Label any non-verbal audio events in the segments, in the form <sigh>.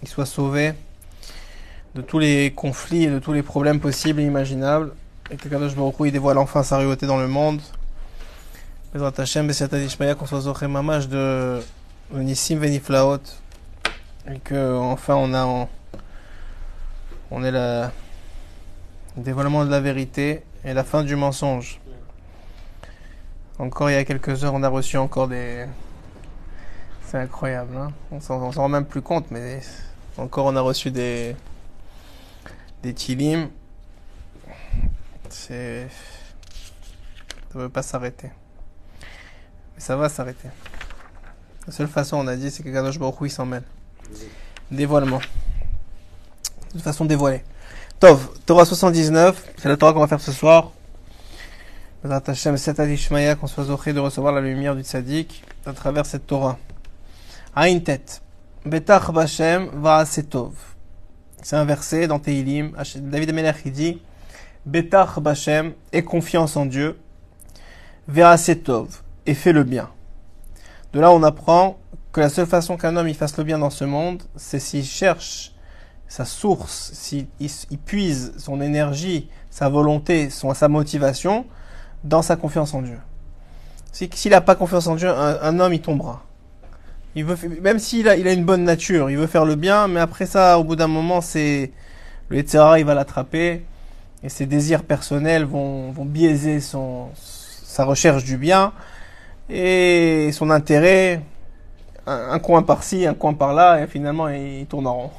qu'il soit sauvé de tous les conflits et de tous les problèmes possibles et imaginables, et que Kadosh Baruch il dévoile enfin sa royauté dans le monde. Bezrat et que enfin on a on est la, le dévoilement de la vérité et la fin du mensonge. Encore il y a quelques heures, on a reçu encore des, c'est incroyable, hein on s'en rend même plus compte, mais encore on a reçu des des tilim. C'est ça veut pas s'arrêter, mais ça va s'arrêter. La seule façon, on a dit, c'est que Kadosh Baruch il s'en mêle. Dévoilement. De façon dévoilée. Tov, Torah 79, c'est la Torah qu'on va faire ce soir. Qu'on soit zoché de recevoir la lumière du tzaddik à travers cette Torah. Aïn tête. Betach Bashem Vaasetov. C'est un verset dans Teilim. David Amelech il dit Betach Bashem, aie confiance en Dieu. Vaasetov, et fais le bien. De là, on apprend que la seule façon qu'un homme il fasse le bien dans ce monde, c'est s'il cherche sa source, s'il il puise son énergie, sa volonté, son, sa motivation dans sa confiance en Dieu. S'il n'a pas confiance en Dieu, un, un homme il tombera. Il veut, même s'il a, il a une bonne nature, il veut faire le bien, mais après ça, au bout d'un moment, c'est le Etzera, il va l'attraper, et ses désirs personnels vont, biaiser son, sa recherche du bien, et son intérêt, un, un coin par-ci, un coin par-là, et finalement, il tourne en rond.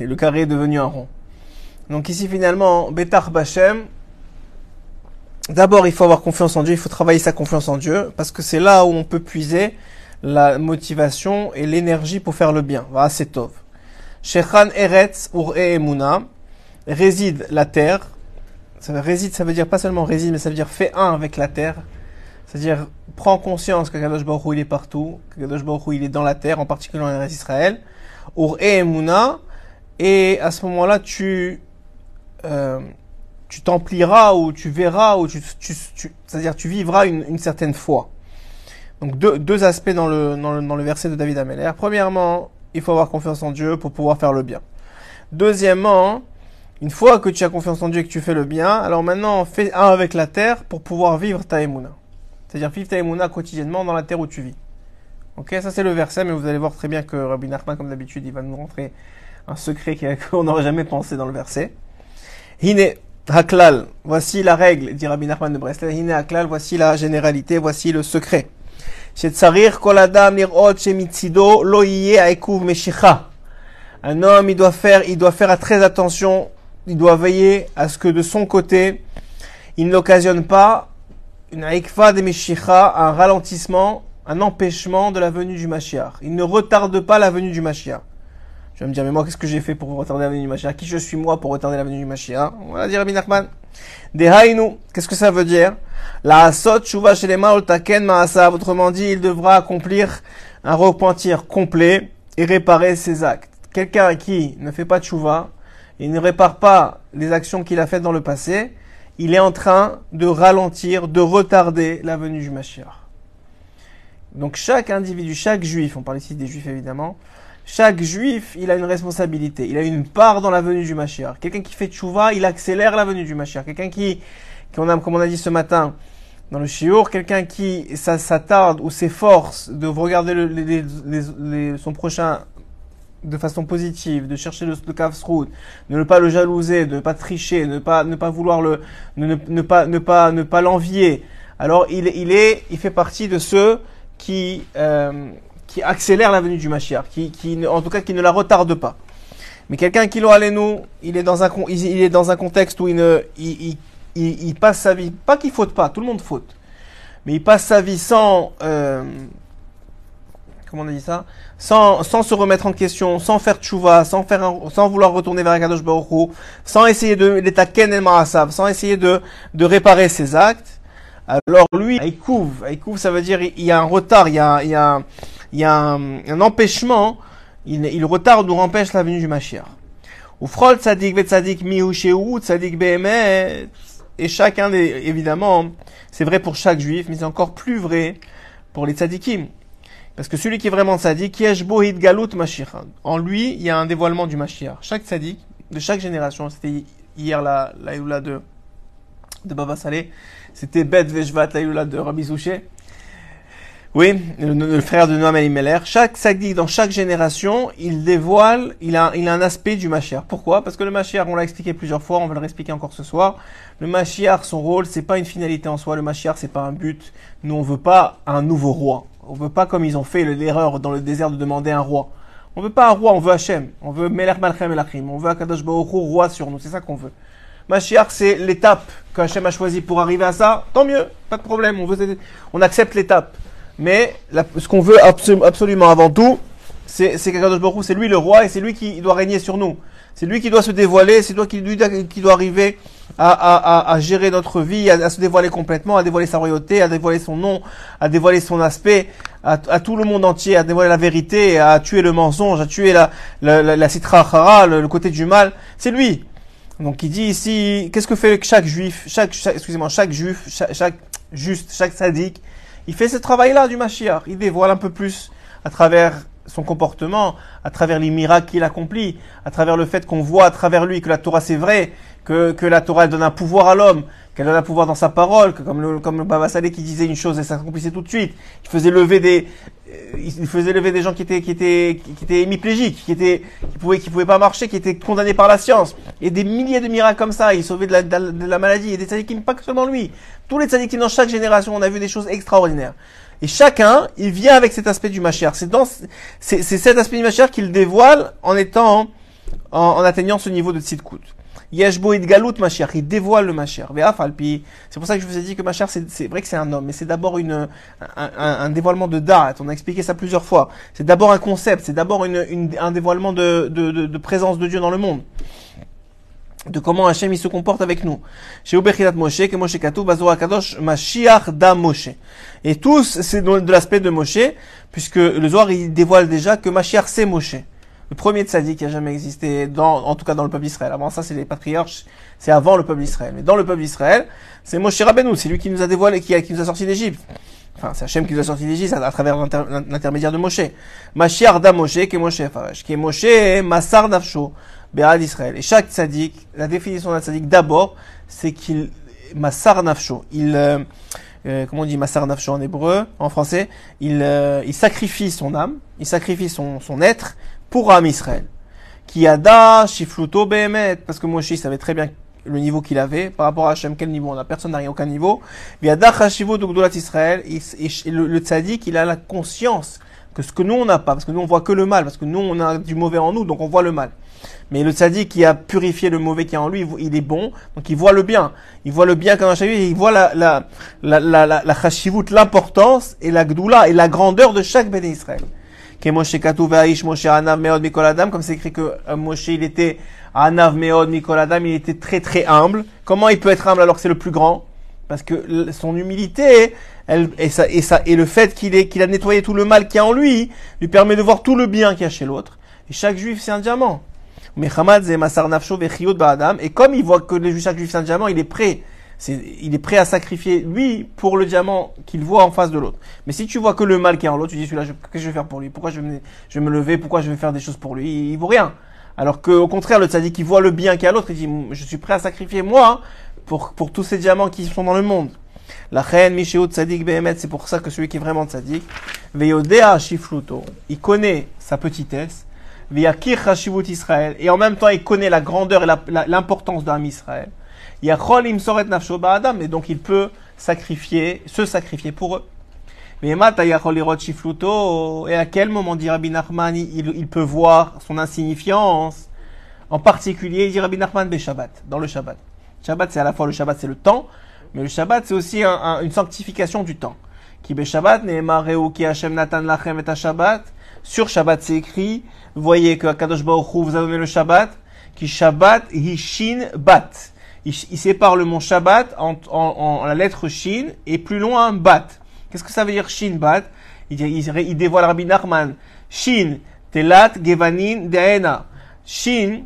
Et le carré est devenu un rond. Donc ici, finalement, Betar Bachem, d'abord, il faut avoir confiance en Dieu, il faut travailler sa confiance en Dieu, parce que c'est là où on peut puiser la motivation et l'énergie pour faire le bien. C'est tov. Shechan Eretz Ur Emuna réside la terre. Ça veut, réside, ça veut dire pas seulement réside, mais ça veut dire fait un avec la terre. C'est-à-dire prends conscience que Kadosh Baruch Hu, il est partout, que Kadosh Baruch Hu, il est dans la terre, en particulier en Israël. Ur Emuna et à ce moment-là tu euh, tu t'empliras ou tu verras ou tu, tu, tu c'est-à-dire tu vivras une, une certaine foi. Donc deux, deux aspects dans le, dans le, dans le verset de David Ameller. Premièrement, il faut avoir confiance en Dieu pour pouvoir faire le bien. Deuxièmement, une fois que tu as confiance en Dieu et que tu fais le bien, alors maintenant fais un avec la terre pour pouvoir vivre ta émouna. C'est-à-dire vivre ta émouna quotidiennement dans la terre où tu vis. Ok, ça c'est le verset, mais vous allez voir très bien que Rabbi Nachman, comme d'habitude, il va nous montrer un secret <laughs> qu'on n'aurait jamais pensé dans le verset. Hine Haklal, voici la règle, dit Rabbi Nachman de Breslau. Hine Haklal, voici la généralité, voici le secret. Un homme, il doit faire, il doit faire très attention, il doit veiller à ce que de son côté, il n'occasionne pas une aikfa de Meshicha, un ralentissement, un empêchement de la venue du Mashiach. Il ne retarde pas la venue du Mashiach. Je vais me dire, mais moi, qu'est-ce que j'ai fait pour retarder la venue du Mashiach? Qui je suis moi pour retarder la venue du Mashiach? Voilà, dit Rabbi Nachman. Dehainu, qu'est-ce que ça veut dire? La asot shuva shelema taken ma'asav. Autrement dit, il devra accomplir un repentir complet et réparer ses actes. Quelqu'un qui ne fait pas de shuva, il ne répare pas les actions qu'il a faites dans le passé, il est en train de ralentir, de retarder la venue du Mashiach. Donc chaque individu, chaque juif, on parle ici des juifs évidemment, chaque juif, il a une responsabilité. Il a une part dans la venue du Mashiach. Quelqu'un qui fait tchouva, il accélère la venue du Mashiach. Quelqu'un qui, qu'on a, comme on a dit ce matin, dans le shiur, quelqu'un qui s'attarde ou s'efforce de regarder le, les, les, les, son prochain de façon positive, de chercher le, le kafsrout, de ne pas le jalouser, de ne pas tricher, ne pas, ne pas vouloir le, ne, ne, ne pas, ne pas, ne pas l'envier. Alors il, il est, il fait partie de ceux qui, euh, accélère la venue du Mashiach, qui, en tout cas, qui ne la retarde pas. Mais quelqu'un qui l'aura nous, il est dans un, il est dans un contexte où il il, il, il passe sa vie, pas qu'il faute pas, tout le monde faute, mais il passe sa vie sans, euh, comment on dit ça? Sans, sans se remettre en question, sans faire tchouva, sans faire sans vouloir retourner vers Akadosh Baruch sans essayer de l'étaken el marasav, sans essayer de, de réparer ses actes, alors lui, Aïkouv, Aïkouv ça veut dire il y a un retard, il y a, il y a, un- il y a un, un empêchement, il, il retarde ou empêche la venue du Mashiach. Ou frol tzadik ve tzadik mihu tzadik. Et chacun des, évidemment, c'est vrai pour chaque juif, mais c'est encore plus vrai pour les tzadikim. Parce que celui qui est vraiment tzadik, yesh bo galut Mashiach. En lui, il y a un dévoilement du Mashiach. Chaque tzadik, de chaque génération, c'était hier la, la de, de Baba Saleh, c'était Bet Veshvat, la de Rabbi Zouché. Oui, le, frère de Noam Elimelech. Chaque tzadik, dans chaque génération, il dévoile, il a, il a un aspect du Mashiach. Pourquoi? Parce que le Mashiach, on l'a expliqué plusieurs fois, on va le réexpliquer encore ce soir. Le Mashiach, son rôle, c'est pas une finalité en soi. Le Mashiach, c'est pas un but. Nous, on veut pas un nouveau roi. On veut pas, comme ils ont fait l'erreur dans le désert, de demander un roi. On veut pas un roi, on veut Hachem. On veut Melech Malchem Elachim. On veut Akadosh Baruch roi sur nous. C'est ça qu'on veut. Mashiach, c'est l'étape qu'Hachem a choisie pour arriver à ça. Tant mieux, pas de problème. On, veut, on accepte l'étape. Mais ce qu'on veut absolu- absolument avant tout, c'est qu'Akadosh Baruch c'est lui le roi et c'est lui qui doit régner sur nous. C'est lui qui doit se dévoiler, c'est lui qui, lui qui doit arriver à, gérer notre vie, à, se dévoiler complètement, à dévoiler sa royauté, à dévoiler son nom, à dévoiler son aspect, à, tout le monde entier, à dévoiler la vérité, à tuer le mensonge, à tuer la, la, citra achara, le, côté du mal. C'est lui. Donc il dit ici, qu'est-ce que fait chaque juif, chaque, excusez-moi, chaque juif, chaque juste, chaque sadique, il fait ce travail-là du Mashiach. Il dévoile un peu plus à travers son comportement, à travers les miracles qu'il accomplit, à travers le fait qu'on voit à travers lui que la Torah c'est vrai, que, la Torah donne un pouvoir à l'homme, qu'elle donne un pouvoir dans sa parole, que comme le, comme le Baba Saleh qui disait une chose et s'accomplissait tout de suite. Il faisait lever des, euh, il faisait lever des gens qui étaient, qui étaient, qui étaient hémiplégiques, qui étaient, qui pouvaient, qui pouvaient pas marcher, qui étaient condamnés par la science. Et des milliers de miracles comme ça, il sauvait de la, de la, maladie. Et des tzadikim, pas que seulement lui. Tous les tzadikim dans chaque génération, on a vu des choses extraordinaires. Et chacun, il vient avec cet aspect du Mashiach. C'est dans, c'est, cet aspect du Mashiach qu'il dévoile en étant, en, en atteignant ce niveau de tzidkut. Yeshbo Galut Mashiach, il dévoile le Mashiach. C'est pour ça que je vous ai dit que Mashiach, c'est, vrai que c'est un homme, mais c'est d'abord une, un, un, dévoilement de da'at. On a expliqué ça plusieurs fois. C'est d'abord un concept, c'est d'abord une, une- un dévoilement de, de, de, de présence de Dieu dans le monde. De comment Hachem il se comporte avec nous. Moshe, que Moshe Katou, Bazor Akadosh, Mashiach da Moshe. Et tous, c'est de l'aspect de Moshe, puisque le Zohar, il dévoile déjà que Mashiach c'est Moshe. Le premier tzaddik qui a jamais existé, dans, en tout cas dans le peuple d'Israël. Avant ça, c'est les patriarches, c'est avant le peuple d'Israël. Mais dans le peuple d'Israël, c'est Moshe Rabbeinu, c'est lui qui nous a dévoilé, qui, qui nous a sorti d'Égypte. Enfin, c'est Hachem qui nous a sorti d'Égypte à, à travers l'inter- l'intermédiaire de Moshe. Mashiach da Moshe, qui est Moshe Farash, qui est Moshe Massar Nafsho, Béad Israël. Et chaque tzaddik, la définition d'un tzaddik d'abord, c'est qu'il, Massar Nafsho, il, euh, euh, comment on dit Massar Nafsho en hébreu, en français, il, euh, il sacrifie son âme, il sacrifie son être pour Am Israël. Qui ada shifluto behemet, parce que Moshe savait très bien le niveau qu'il avait par rapport à Hachem, quel niveau? On a, personne n'a rien, aucun niveau. Viada chashivu d'Ugdulat Israël, le, le tzaddik, il a la conscience que ce que nous on n'a pas, parce que nous on voit que le mal, parce que nous on a du mauvais en nous, donc on voit le mal. Mais le tzaddik qui a purifié le mauvais qui est en lui, il est bon, donc il voit le bien. Il voit le bien comme un chahut, il voit la, la, la, la, l'importance et la gdoula et la grandeur de chaque béné Israël. Comme c'est écrit que euh, Moshe il était Anav Meod Mikol Adam, il était très très humble. Comment il peut être humble alors que c'est le plus grand? Parce que son humilité, elle, et, ça, et, ça, et le fait qu'il a nettoyé tout le mal qu'il y a en lui, lui permet de voir tout le bien qu'il y a chez l'autre. Et chaque juif c'est un diamant. Et comme il voit que le juif- chaque juif c'est un diamant, il est prêt. Il est prêt à sacrifier lui pour le diamant qu'il voit en face de l'autre. Mais si tu vois que le mal qui est en l'autre, tu dis celui-là, qu'est-ce que je vais faire pour lui? Pourquoi je vais, me, je vais me lever? Pourquoi je vais faire des choses pour lui? Il, vaut rien. Alors que au contraire, le tzaddik qui voit le bien qu'il y a à l'autre, il dit je suis prêt à sacrifier moi pour, pour tous ces diamants qui sont dans le monde. La reine Mishéo tzaddik behemet, c'est pour ça que celui qui est vraiment tzaddik, veyodea shifluto, il connaît sa petitesse, veyakir hashivut Israël, et en même temps il connaît la grandeur et l'importance d'un Israël. Yachol im soret nafsho ba'adam, et donc il peut sacrifier, se sacrifier pour eux. Mais et à quel moment, dit Rabbi Nachman, il, peut voir son insignifiance? En particulier, dit Rabbi Nachman, Shabbat, dans le Shabbat. Shabbat, c'est à la fois le Shabbat, c'est le temps, mais le Shabbat, c'est aussi un- un- une sanctification du temps. Qui Shabbat, ki Hashem Natan lachem et Shabbat. Sur Shabbat, c'est écrit, voyez que Kadosh Baruch Hu vous a donné le Shabbat, qui Shabbat Hishin Bat. Il, sépare le mot Shabbat en, la lettre Shin et plus loin Bat. Qu'est-ce que ça veut dire Shin Bat? Il, il, il dévoile Rabbi Nachman. Shin, Telat, Gevanin, Deena. Shin,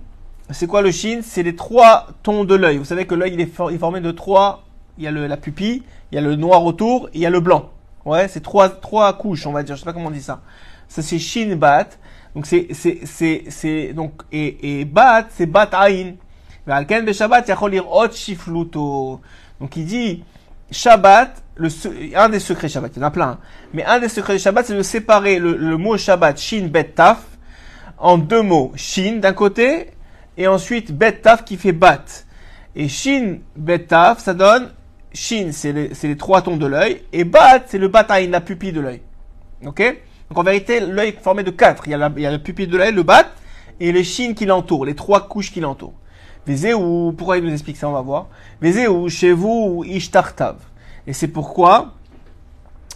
c'est quoi le Shin? C'est les trois tons de l'œil. Vous savez que l'œil il, est formé de trois. Il y a la pupille, il y a le noir autour, et il y a le blanc. Ouais, c'est trois, trois couches, on va dire. Je sais pas comment on dit ça. Ça c'est Shin Bat. Donc c'est, donc, et, et Bat, c'est Bat Ain. Donc il dit, Shabbat, le, un des secrets Shabbat, il y en a plein, mais un des secrets Shabbat, c'est de séparer le, le, mot Shabbat, Shin Bet Taf, en deux mots, Shin d'un côté, et ensuite Bet Taf qui fait Bat. Et Shin Bet Taf, ça donne, Shin, c'est les, les, trois tons de l'œil, et Bat, c'est le bataille, la pupille de l'œil. Ok? Donc en vérité, l'œil est formé de quatre. Il y a la, il y a la pupille de l'œil, le Bat, et les Shin qui l'entourent, les trois couches qui l'entourent. Vezeu, pourquoi il nous explique ça, on va voir. Vezeu, chez vous, ou Ishtartav. Et c'est pourquoi,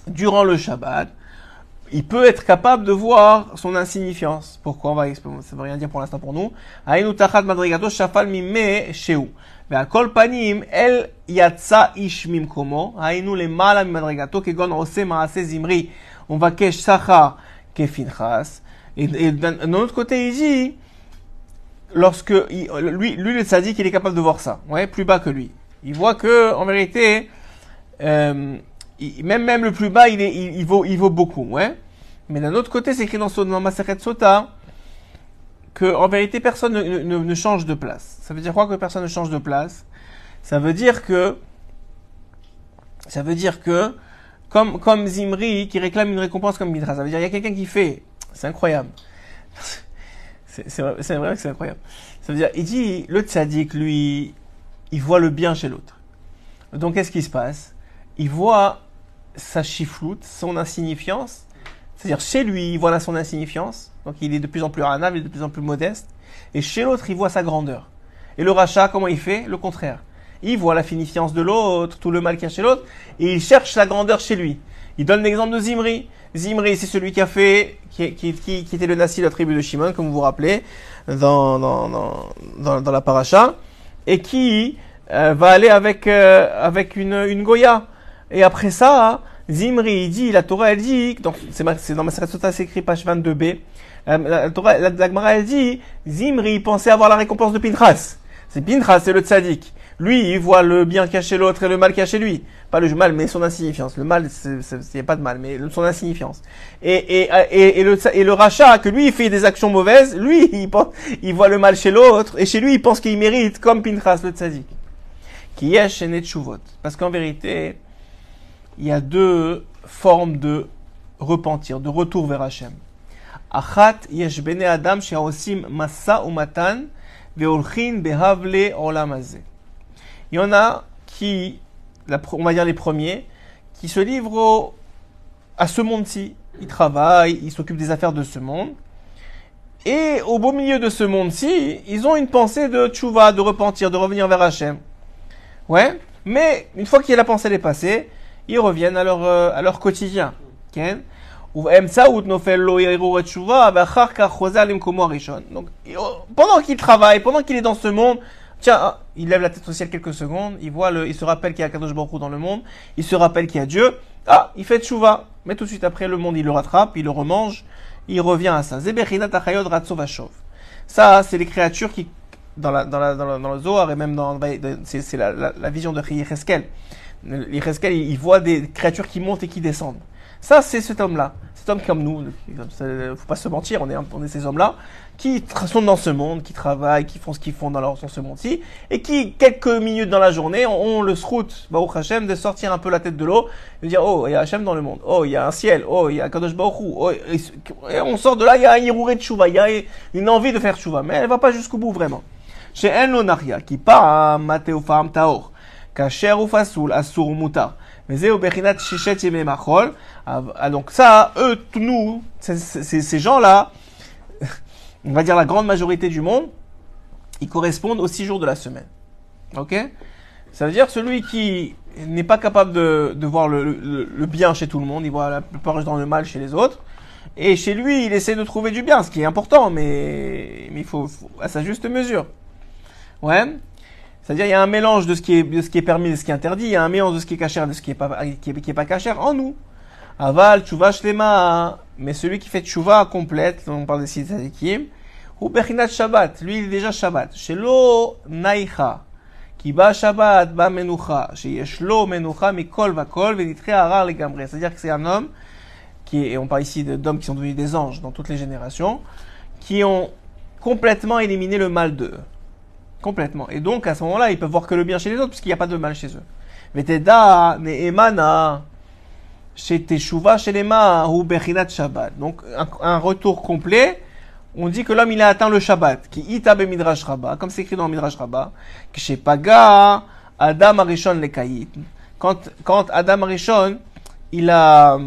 durant le Shabbat, il peut être capable de voir son insignifiance. Pourquoi? On va expliquer, ça veut rien dire pour l'instant pour nous. Ainu tachat madrigato shafal mime sheu. Mais à kol panim el yatsa ish mimkomo. Ainu le mala madrigato kegon ose maase zimri. On va kesh sacha kefinchas. Et d'un autre côté, il dit, lorsque lui, lui le sadique, il est capable de voir ça, ouais, plus bas que lui. Il voit que, en vérité, euh, même même le plus bas, il, est, il, vaut, il vaut beaucoup, ouais. Mais d'un autre côté, c'est écrit dans, dans Sota que, en vérité, personne ne, ne- ne change de place. Ça veut dire quoi que personne ne change de place? Ça veut dire que, ça veut dire que, comme, comme Zimri qui réclame une récompense comme Mitra, ça veut dire il y a quelqu'un qui fait, c'est incroyable. C'est vrai que c'est incroyable. Ça veut dire, il dit, le tzaddik, lui, il voit le bien chez l'autre. Donc, qu'est-ce qui se passe? Il voit sa chifloute, son insignifiance. C'est-à-dire, chez lui, il voit là son insignifiance. Donc, il est de plus en plus ranable, il est de plus en plus modeste. Et chez l'autre, il voit sa grandeur. Et le rachat, comment il fait? Le contraire. Il voit la finifiance de l'autre, tout le mal qu'il y a chez l'autre, et il cherche la grandeur chez lui. Il donne l'exemple de Zimri. Zimri, c'est celui qui a fait, qui, qui, qui, était le Nassi de la tribu de Shimon, comme vous vous rappelez, dans, dans, dans, dans, la paracha, et qui euh, va aller avec, euh, avec une, une Goya. Et après ça, Zimri, il dit, la Torah, elle dit, c'est dans ma c'est écrit page 22b, euh, la, Torah, la, elle dit, Zimri pensait avoir la récompense de Pinchas. C'est Pinchas, c'est le tzaddik. Lui, il voit le bien caché l'autre et le mal caché lui. Pas le mal, mais son insignifiance. Le mal, il n'y a pas de mal, mais son insignifiance. Et, et, et, et le, et le rachat, que lui, il fait des actions mauvaises, lui, <laughs> il, pense, il voit le mal chez l'autre, et chez lui, il pense qu'il mérite, comme Pinchas, le tzaddik. Qui est chez Netchuvot. Parce qu'en vérité, il y a deux formes de repentir, de retour vers Hachem. Achat yesh bene adam she'osim masa umatan ve'olchin behavle olam. Il y en a qui, on va dire les premiers, qui se livrent à ce monde-ci. Ils travaillent, ils s'occupent des affaires de ce monde. Et au beau milieu de ce monde-ci, ils ont une pensée de tchouva, de repentir, de revenir vers Hachem. Ouais, mais une fois que la pensée est passée, ils reviennent à leur, euh, à leur quotidien. Okay? Donc, oh, pendant qu'il travaille, pendant qu'il est dans ce monde, tiens, ah, il lève la tête au ciel quelques secondes, il voit le, il se rappelle qu'il y a Kadosh Baruch dans le monde, il se rappelle qu'il y a Dieu, ah, il fait tchouva. Mais tout de suite après, le monde, il le rattrape, il le remange, il revient à ça. Ça, c'est les créatures qui, dans, la, dans, la, dans, le Zohar et même dans, c'est la, vision de Yecheskel. Yecheskel, il, il voit des créatures qui montent et qui descendent. Ça, c'est cet homme-là. Cet homme comme nous, il faut pas se mentir, on est, on est ces hommes-là, qui sont dans ce monde, qui travaillent, qui font ce qu'ils font dans, leur, dans ce monde-ci, et qui, quelques minutes dans la journée, ont, le srout, Baruch de sortir un peu la tête de l'eau, de dire, oh, il y a Hashem dans le monde, oh, il y a un ciel, oh, il y a Kadosh Baruch oh, et, on sort de là, il y a un Yirouré de Chouva, il y a une envie de faire Chouva, mais elle va pas jusqu'au bout vraiment. Chez En Lonaria, qui part, Mateo Fam Taor, Kacher ou Fasoul, Asur ou Ah, ah, donc ça, eux, nous, ces- gens-là, <laughs> on va dire la grande majorité du monde, ils correspondent aux six jours de la semaine. Ok? Ça veut dire celui qui n'est pas capable de, de voir le, le- le bien chez tout le monde, il voit la plupart dans le mal chez les autres. Et chez lui, il essaie de trouver du bien, ce qui est important, mais, mais il faut- à sa juste mesure. Ouais? C'est-à-dire, il y a un mélange de ce qui est, de ce qui est permis et de ce qui est interdit. Il y a un mélange de ce qui est cachère et de ce qui est pas, qui est, pas cachère en nous. Aval, tchouva, shlema. Mais celui qui fait tchouva complète, on parle des six ou bechinat shabbat. Lui, il est déjà shabbat. Shelo naicha. Qui ba shabbat, ba menucha. Sheyesh lo menucha, mikol vakol, venitre harar legamre. C'est-à-dire que c'est un homme qui est, et on parle ici d'hommes qui sont devenus des anges dans toutes les générations, qui ont complètement éliminé le mal d'eux. Complètement. Et donc, à ce moment-là, ils peuvent voir que le bien chez les autres, puisqu'il n'y a pas de mal chez eux. Veteda, ne'emana, chez Teshuva, chez les ou bechinat Shabbat. Donc, un, retour complet, on dit que l'homme, il a atteint le Shabbat, qui ita be Midrash Rabbah, comme c'est écrit dans Midrash Rabbah, que chez Paga, Adam Arishon le. Quand, quand Adam Arishon, il a,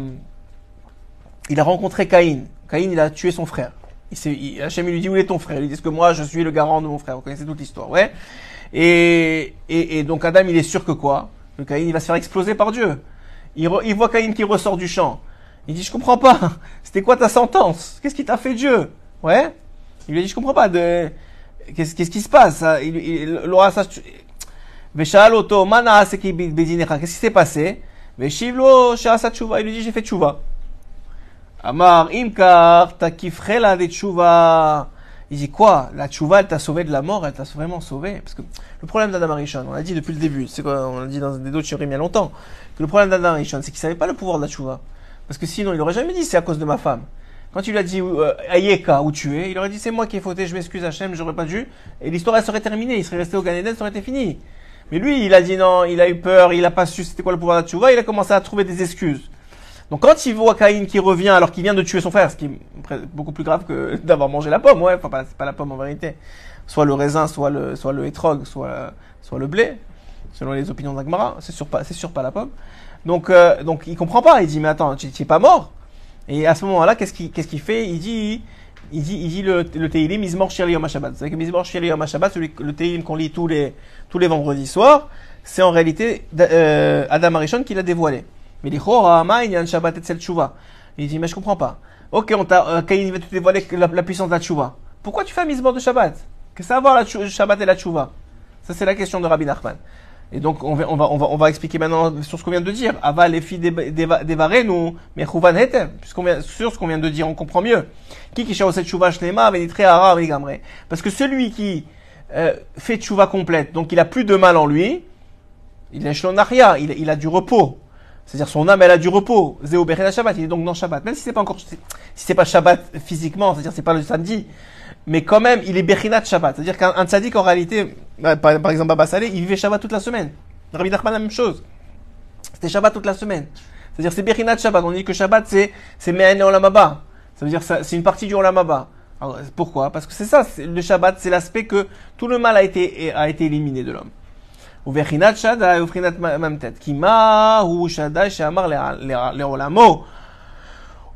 il a rencontré Caïn. Caïn, il a tué son frère. Il Hachem lui dit où est ton frère? Il dit que moi je suis le garant de mon frère? Vous connaissez toute l'histoire, ouais. Et, et, et donc Adam il est sûr que quoi? Que Caïn il va se faire exploser par Dieu. Il, re- il voit Caïn qui ressort du champ. Il dit je comprends pas. <laughs> C'était quoi ta sentence? Qu'est-ce qui t'a fait Dieu? Ouais? Il lui dit je comprends pas de qu'est-ce qu'est-ce qui se passe? Ça Il, il, Laura, ça. Qu'est-ce qui s'est passé? Il lui dit j'ai fait Tchouva. Amar, Imkar, Takifrela de Tchouva. Il dit quoi? La Tchouva, elle t'a sauvé de la mort, elle t'a vraiment sauvé? Parce que le problème d'Adam Arishon, on l'a dit depuis le début, c'est quoi On l'a dit dans des d'autres il y a longtemps, que le problème d'Adam Arishon, c'est qu'il savait pas le pouvoir de la Tchouva. Parce que sinon, il aurait jamais dit c'est à cause de ma femme. Quand il lui a dit euh, Ayeka, où tu es, il aurait dit c'est moi qui ai fauté, je m'excuse Hachem, j'aurais pas dû. Et l'histoire, elle serait terminée, il serait resté au Gan Eden, ça aurait été fini. Mais lui, il a dit non, il a eu peur, il a pas su c'était quoi le pouvoir de la Tchouva, il a commencé à trouver des excuses. Donc quand il voit Caïn qui revient alors qu'il vient de tuer son frère, ce qui est beaucoup plus grave que <laughs> d'avoir mangé la pomme, ouais, enfin pas, c'est pas la pomme en vérité, soit le raisin, soit le, soit le hétrog, soit, soit le blé, selon les opinions d'Agmara, c'est sûr pas, c'est sûr pas la pomme. Donc, euh, donc il comprend pas, il dit mais attends, tu tu es pas mort. Et à ce moment-là, qu'est-ce qu'il qu'est-ce qu'il fait? Il dit il dit, il dit le, le Teilim, Mizmor Shir Yom HaShabbat. Savez que Mizmor Shir Yom HaShabbat, le Teilim qu'on lit tous les, tous les vendredis soirs, c'est en réalité euh, Adam Arishon qui l'a dévoilé. Mais il a Shabbat et. Il dit, mais je comprends pas. Ok, on t'a, euh, Caïn va te dévoiler la, la puissance de la Tshuva. Pourquoi tu fais un Mizmor de Shabbat? Qu'est-ce que ça a à voir la Shabbat et la Tshuva? Ça, c'est la question de Rabbi Nachman. Et donc, on va, on va, on va, on va expliquer maintenant sur ce qu'on vient de dire. Ava les filles nous, mais Chouvan Heter. Puisqu'on vient, sur ce qu'on vient de dire, on comprend mieux. Qui qui cette Tshuva Shlema, Venitre Hara. Parce que celui qui, euh, fait Tshuva complète, donc il a plus de mal en lui, il Shlonaria, il, il a du repos. C'est-à-dire son âme, elle a du repos. Zéo Bechena Shabbat, il est donc dans Shabbat. Même si c'est pas encore, si c'est pas Shabbat physiquement, c'est-à-dire c'est pas le samedi, mais quand même, il est Bechinat Shabbat. C'est-à-dire qu'un un tzaddik, en réalité, bah, par, par exemple, Baba Saleh, il vivait Shabbat toute la semaine. Rabbi Nachman, la même chose. C'était Shabbat toute la semaine. C'est-à-dire c'est Bechinat Shabbat. On dit que Shabbat, c'est, c'est Me'ane Olam Haba. Ça veut dire c'est une partie du Olam Haba. Alors, pourquoi? Parce que c'est ça, le Shabbat, c'est l'aspect que tout le mal a été, a été éliminé de l'homme. ובחינת שדי ובחינת ממתת. כי מה הוא שדי שאמר לע- לע- לעולמו?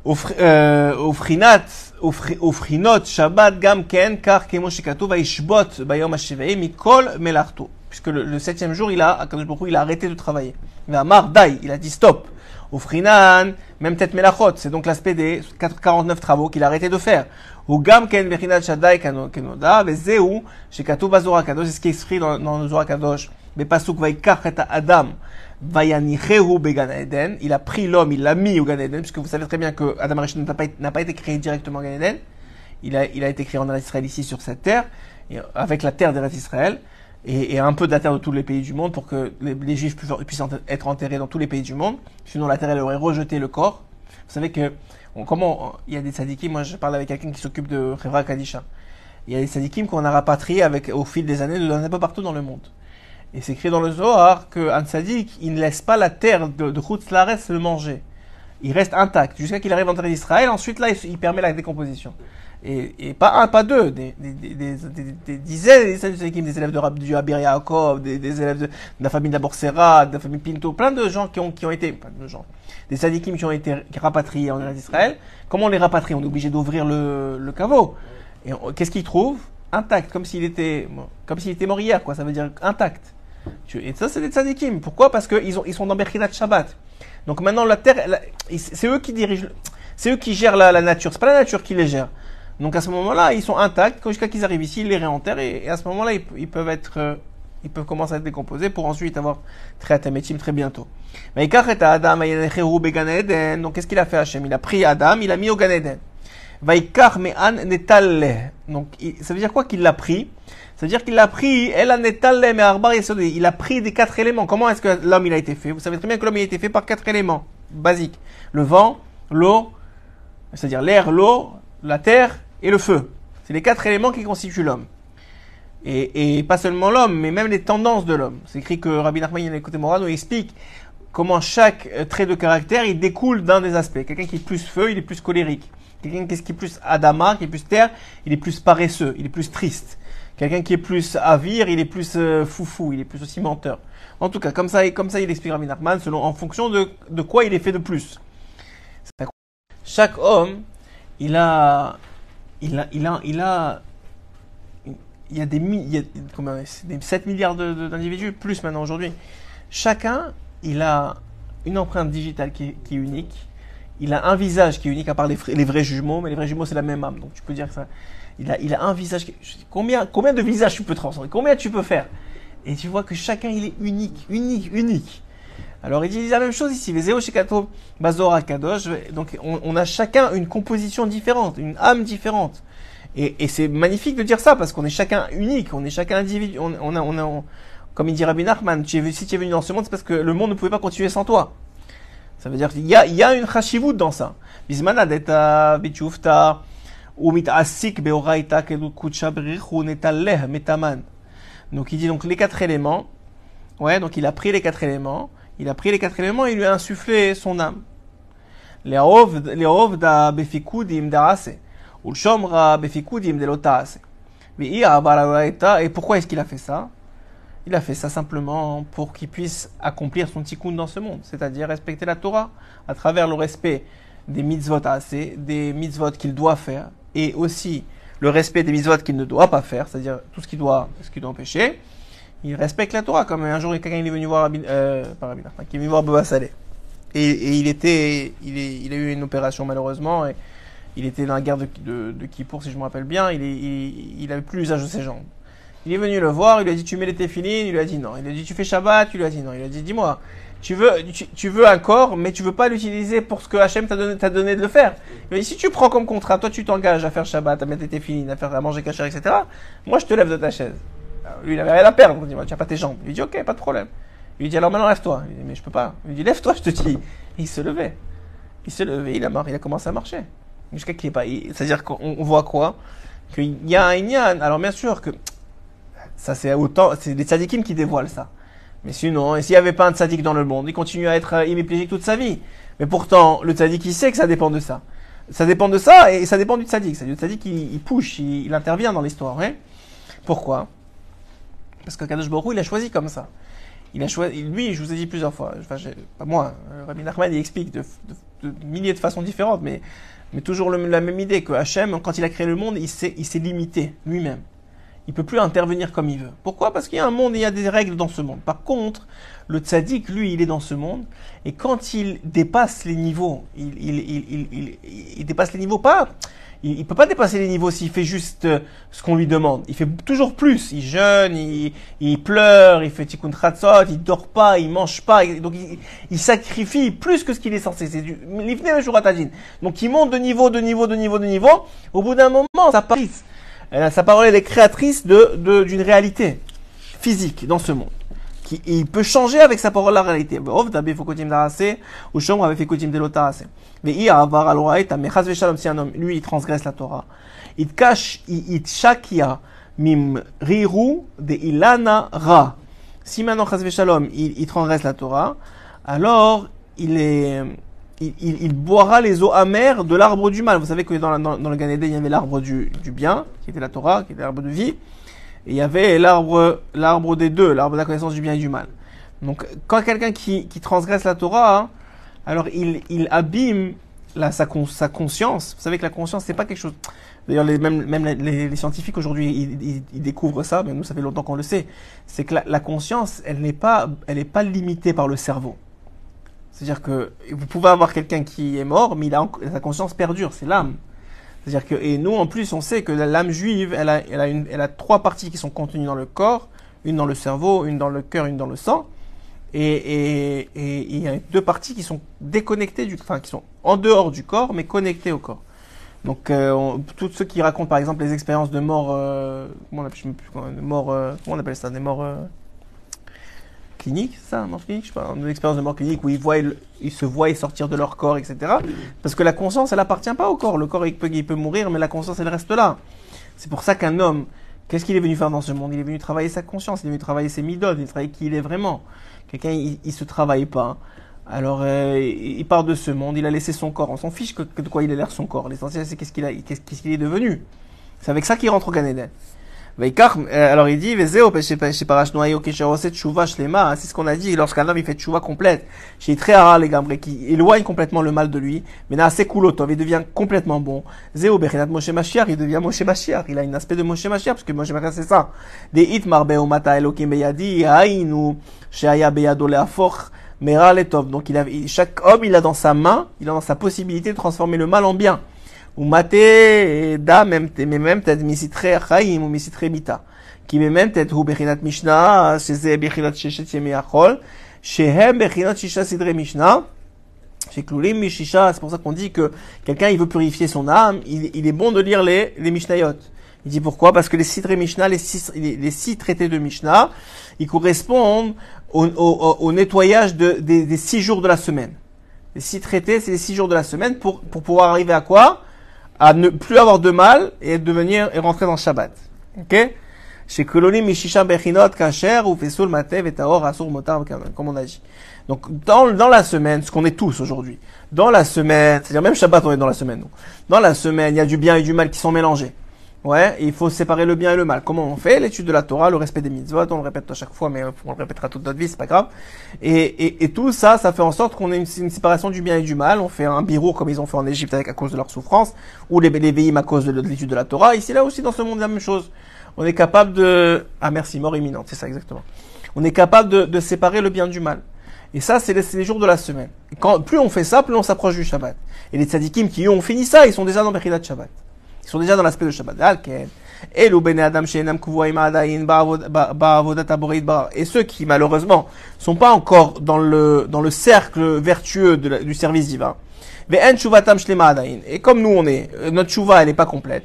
ובח- אה, ובחינת, ובח- ובחינות שבת גם כן, כך כמו שכתוב, וישבות ביום השביעי מכל מלאכתו. Puisque le, le septième jour, il a, הקדוש ברוך הוא, il a arrêté de travailler. ואמר די, il a dit stop. ובחינן, même tête מלאכות, c'est donc l'aspect des 49 travaux qu'il a arrêté de faire. הוא גם כן בחינת שדי כנו- כנודע, וזהו שכתוב בזוהר הקדוש, זה ce qui est écrit dans, dans le זוהר הקדוש, Bepasuk vaikachet Adam vayanichehu began Eden. Il a pris l'homme, il l'a mis au Gan Eden, puisque vous savez très bien que Adam Arishon n'a pas, pas, été créé directement au Gan Eden. Il a, il a été créé en Israël ici sur cette terre, avec la terre d'Eretz Israël. Et, et, un peu de la terre de tous les pays du monde pour que les, juifs puissent, être enterrés dans tous les pays du monde. Sinon, la terre, elle aurait rejeté le corps. Vous savez que, comment, il y a des sadikim, moi je parle avec quelqu'un qui s'occupe de Hevra Kadisha. Hein. Il y a des sadikim qu'on a rapatriés avec, au fil des années de un peu partout dans le monde. Et c'est écrit dans le Zohar qu'un sadique, il ne laisse pas la terre de, de se manger. Il reste intact jusqu'à qu'il arrive en terre d'Israël. Ensuite, là, il, permet la décomposition. Et, pas un, pas deux, des, dizaines des dizaines de sadikim, des élèves de, Rab- du Abir Yaakov, des, élèves de, de la famille de la Borsera, de la famille Pinto, plein de gens qui ont, qui ont été, pas de gens, des sadikim qui ont été rapatriés en Eretz Israël. Comment on les rapatrie? On est obligé d'ouvrir le, le caveau. Et qu'est-ce qu'ils trouvent Intact, comme s'il était, comme s'il était mort hier, quoi. Ça veut dire intact. Et ça, c'est des tzadikim. Pourquoi? Parce qu'ils ils sont dans Berkinat Shabbat. Donc maintenant, la terre, c'est eux qui dirigent, c'est eux qui gèrent la, la nature. C'est pas la nature qui les gère. Donc à ce moment-là, ils sont intacts. Jusqu'à qu'ils arrivent ici, ils les réenterrent. Et, à ce moment-là, ils, peuvent être, euh, ils peuvent commencer à être décomposés pour ensuite avoir très atamétim très bientôt. Donc qu'est-ce qu'il a fait Hachem? Il a pris Adam, il a mis au Gan Eden. Donc ça veut dire quoi qu'il l'a pris? Ça veut dire qu'il l'a pris, il a pris des quatre éléments. Comment est-ce que l'homme il a été fait? Vous savez très bien que l'homme il a été fait par quatre éléments basiques. Le vent, l'eau, c'est-à-dire l'air, l'eau, la terre et le feu. C'est les quatre éléments qui constituent l'homme. Et, pas seulement l'homme, mais même les tendances de l'homme. C'est écrit que Rabbi Nachman côté Morano explique comment chaque euh, trait de caractère il découle d'un des aspects. Quelqu'un qui est plus feu, il est plus colérique. Quelqu'un qui est plus Adama, qui est plus terre, il est plus paresseux, il est plus triste. Quelqu'un qui est plus avire, il est plus euh, foufou, il est plus aussi menteur. En tout cas, comme ça, comme ça il explique Rabbi selon, en fonction de, de quoi il est fait de plus. Chaque homme, il a, il a, il a, il a, il y a des, il y a, des 7 milliards d'individus, plus maintenant aujourd'hui. Chacun, il a une empreinte digitale qui qui est, unique. Il a un visage qui est unique, à part les, les vrais jumeaux, mais les vrais jumeaux, c'est la même âme. Donc tu peux dire que ça. Il a, il a un visage. Qui, combien, combien de visages tu peux transformer Combien tu peux faire? Et tu vois que chacun, il est unique, unique, unique. Alors il dit la même chose ici. Bazora Kadosh. Donc on, a chacun une composition différente, une âme différente. Et, c'est magnifique de dire ça parce qu'on est chacun unique, on est chacun individu. On, on a, on a, comme il dit Rabbi Nachman, si tu es venu dans ce monde, c'est parce que le monde ne pouvait pas continuer sans toi. Ça veut dire qu'il y a, il y a une chashivut dans ça. Bismanadeta, bichufta, umit asik beoraita metaman. Donc il dit donc les quatre éléments. Ouais, donc il a pris les quatre éléments. Il a pris les quatre éléments et il lui a insufflé son âme. Et pourquoi est-ce qu'il a fait ça? Il a fait ça simplement pour qu'il puisse accomplir son tikkun dans ce monde, c'est-à-dire respecter la Torah à travers le respect des mitzvot des mitzvot qu'il doit faire, et aussi le respect des mitzvot qu'il ne doit pas faire, c'est-à-dire tout ce qu'il doit, ce qu'il doit empêcher il respecte la Torah. Comme un jour, quelqu'un est venu voir, euh, qui est venu voir Saleh. Et, il est, a eu une opération malheureusement, et il était dans la guerre de, de, si je me rappelle bien. Il, avait plus l'usage de ses jambes. Il est venu le voir, il lui a dit tu mets les téfilines, il lui a dit non. Il lui a dit tu fais Shabbat, il lui a dit non. Il lui a dit dis-moi, tu veux, tu, veux un corps, mais tu veux pas l'utiliser pour ce que Hachem t'a donné, donné de le faire. Lui dit si tu prends comme contrat, toi tu t'engages à faire Shabbat, à mettre tes téfilines, à faire à manger kasher, etc. Moi je te lève de ta chaise. Lui, il avait rien à perdre. Il dit, tu n'as pas tes jambes. Il dit, ok, pas de problème. Il lui dit, alors maintenant, lève-toi. Il dit, mais je peux pas. Il lui dit, lève-toi, je te dis. il se levait. Il se levait, il a, il a commencé à marcher. Jusqu'à qu'il pas. C'est-à-dire qu'on voit quoi? Qu'il y a un. Alors, bien sûr que ça, c'est autant. C'est les tzadikim qui dévoilent ça. Mais sinon, s'il n'y avait pas un tzadik dans le monde, il continue à être euh, hémiplégique toute sa vie. Mais pourtant, le tzadik, il sait que ça dépend de ça. Ça dépend de ça et ça dépend du tzadik. Le tzadik, il, push, il, intervient dans l'histoire. Hein Pourquoi? Parce que Kadosh Baruch il a choisi comme ça. Il a choisi, lui, je vous ai dit plusieurs fois, enfin, pas moi, euh, Rabbi Nachman, il explique de, milliers de façons différentes, mais, toujours la même idée que Hachem, quand il a créé le monde, il s'est limité lui-même. Il peut plus intervenir comme il veut. Pourquoi? Parce qu'il y a un monde et il y a des règles dans ce monde. Par contre, le tzaddik, lui, il est dans ce monde, et quand il dépasse les niveaux, il, il, il, il, dépasse les niveaux pas il, ne peut pas dépasser les niveaux s'il fait juste euh, ce qu'on lui demande. Il fait toujours plus. Il jeûne, il, pleure, il fait tikkun tratzot, il dort pas, il mange pas. donc il, sacrifie plus que ce qu'il est censé. C'est du Donc il monte de niveau, de niveau, de niveau, de niveau. Au bout d'un moment, sa parole, sa parole est créatrice de d'une réalité physique dans ce monde qui, il peut changer avec sa parole la réalité. Mais si un homme, lui, il transgresse la Torah, il cache, il shakia mim riru de ilana ra. Si maintenant, il, il transgresse la Torah, alors il est, il, il, boira les eaux amères de l'arbre du mal. Vous savez que dans, dans, dans le Gan il y avait l'arbre du, du bien, qui était la Torah, qui était l'arbre de vie. Et il y avait l'arbre, l'arbre des deux, l'arbre de la connaissance du bien et du mal. Donc, quand quelqu'un qui, qui transgresse la Torah, hein, alors il, il abîme la, sa, sa conscience, vous savez que la conscience, c'est pas quelque chose. D'ailleurs, les, même, même les, les scientifiques aujourd'hui, ils, ils, découvrent ça, mais nous, ça fait longtemps qu'on le sait. C'est que la, la, conscience, elle n'est pas, elle n'est pas limitée par le cerveau. C'est-à-dire que vous pouvez avoir quelqu'un qui est mort, mais il a, sa conscience perdure, c'est l'âme. C'est-à-dire que, et nous, en plus, on sait que l'âme juive, elle a, elle, a trois parties qui sont contenues dans le corps, une dans le cerveau, une dans le cœur, une dans le sang. Et, il y a deux parties qui sont déconnectées du, enfin, qui sont en dehors du corps, mais connectées au corps. Donc, euh, tous ceux qui racontent, par exemple, les expériences de mort, euh, comment on appelle, euh, comment on appelle ça, des morts euh, cliniques, ça, mort clinique, une expérience de mort clinique où ils voient, ils se voient sortir de leur corps, etc. Parce que la conscience, elle appartient pas au corps. Le corps, il peut, peut mourir, mais la conscience, elle reste là. C'est pour ça qu'un homme, qu'est-ce qu'il est venu faire dans ce monde? Il est venu travailler sa conscience, il est venu travailler ses midotes, il est travailler qui il est vraiment. Quelqu'un, il, il se travaille pas. Alors, euh, il part de ce monde, il a laissé son corps. On s'en fiche de quoi il a l'air son corps. L'essentiel, c'est qu'est-ce qu'il est devenu. C'est avec ça qu'il rentre au. Euh, alors il dit, c'est ce qu'on a dit lorsqu'un homme il fait tchouva complète, chez très rare les qui éloigne complètement le mal de lui, mais là c'est coulotov, il devient complètement bon. Zéo Bechinat Moshe Mashiach, il devient Moshe Mashiach, il a un aspect de Moshe parce que Moshe c'est ça. Des elokim beyadi, beyado leafoch, mera letov. Donc chaque homme il a dans sa main, il a dans sa possibilité de transformer le mal en bien. Ou c'est pour ça qu'on dit que quelqu'un il veut purifier son âme, il, est bon de lire les, les Mishnayot. Il dit pourquoi? Parce que les six Mishnah, les six, les, six traités de Mishnah, ils correspondent au, au, au nettoyage de, des, des, six jours de la semaine. Les six traités, c'est les six jours de la semaine pour, pour pouvoir arriver à quoi? À ne plus avoir de mal et devenir et rentrer dans Shabbat. Ok Chez Kolonim Mishisha Bechinot Kacher ou Fesul Matev et Taor Asur Motar, comme on a dit. Donc dans, dans la semaine, ce qu'on est tous aujourd'hui, dans la semaine, c'est-à-dire même Shabbat on est dans la semaine, donc. dans la semaine, il y a du bien et du mal qui sont mélangés. Ouais, il faut séparer le bien et le mal. Comment on fait L'étude de la Torah, le respect des mitzvot, on le répète à chaque fois, mais on le répétera toute notre vie, c'est pas grave. Et, et, et, tout ça, ça fait en sorte qu'on ait une, séparation du bien et du mal. On fait un bureau comme ils ont fait en Égypte avec à cause de leur souffrance, ou les, les à cause de, de l'étude de la Torah. Ici, là aussi, dans ce monde, la même chose. On est capable de... Ah merci, mort imminente, c'est ça exactement. On est capable de, de séparer le bien du mal. Et ça, c'est les, les, jours de la semaine. Quand, plus on fait ça, plus on s'approche du Shabbat. Et les tzadikim qui ont fini ça, ils sont déjà dans Bechidat Shabbat. Sont déjà dans l'aspect de Shabbat. Et ceux qui, malheureusement, sont pas encore dans le, dans le cercle vertueux du service divin. Et comme nous, on est, notre chouva, elle n'est pas complète.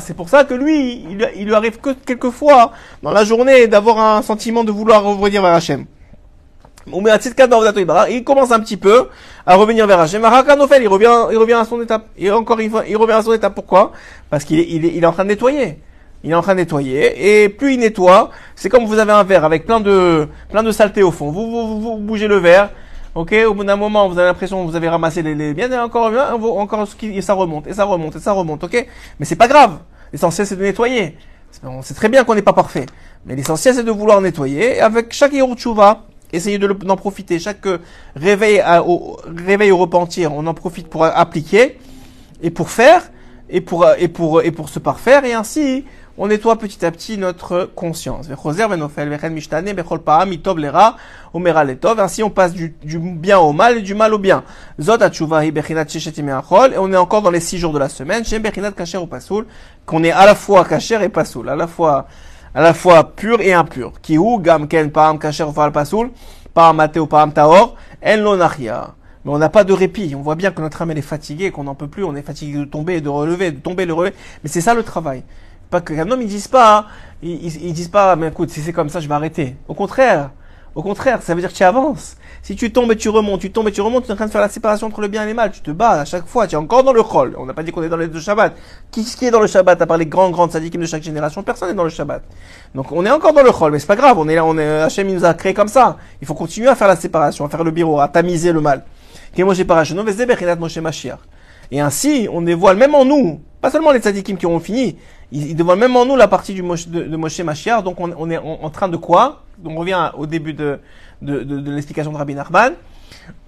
C'est pour ça que lui, il, lui arrive que quelques fois dans la journée d'avoir un sentiment de vouloir revenir vers Hachem. Il commence un petit peu à revenir vers Hachem. Il revient, il revient à son étape. Et encore il revient à son étape. Pourquoi? Parce qu'il est, il est, il est en train de nettoyer. Il est en train de nettoyer. Et plus il nettoie, c'est comme vous avez un verre avec plein de, plein de saleté au fond. Vous, vous, vous, bougez le verre. Ok, au bout d'un moment, vous avez l'impression que vous avez ramassé les, les bien, et encore, encore, et ça remonte, et ça remonte, et ça remonte, ok? Mais c'est pas grave. L'essentiel, c'est de nettoyer. C'est très bien qu'on n'est pas parfait. Mais l'essentiel, c'est de vouloir nettoyer. Et avec chaque Yerutshuva, Essayez d'en profiter. Chaque réveil, au, réveil au repentir, on en profite pour appliquer et pour faire et pour, et pour, et pour se parfaire. Et ainsi, on nettoie petit à petit notre conscience. Ainsi, on passe du, du, bien au mal et du mal au bien. Et on est encore dans les six jours de la semaine. Qu'on est à la fois kacher et pasoul. À la fois à la fois pur et impur. Ou gam ken paam kasher fal pasul, paam mateo paam taor, en lo Mais on n'a pas de répit. On voit bien que notre âme elle est fatiguée, qu'on n'en peut plus. On est fatigué de tomber, de relever, de tomber, de relever. Mais c'est ça le travail. Pas qu'un homme ils disent pas, ils, ils, ils disent pas, mais écoute, si c'est comme ça, je vais arrêter. Au contraire, au contraire, ça veut dire que tu avances. Si tu tombes et tu remontes, tu tombes et tu remontes, tu es en train de faire la séparation entre le bien et le mal. Tu te bats à chaque fois. Tu es encore dans le rôle. On n'a pas dit qu'on est dans les deux Shabbats. Qui, qui est dans le Shabbat à part les grands, grands sadikim de chaque génération? Personne n'est dans le Shabbat. Donc on est encore dans le rôle, mais c'est pas grave. On est là, on est, Hachem nous a créé comme ça. Il faut continuer à faire la séparation, à faire le bureau, à tamiser le mal. Et ainsi, on dévoile même en nous, pas seulement les tzadikim qui ont fini, ils, dévoilent même en nous la partie du de, de Moshe Mashiach. Donc on, on est en, train de quoi? On revient au début de, de, de, l'explication de Rabbi Nachman.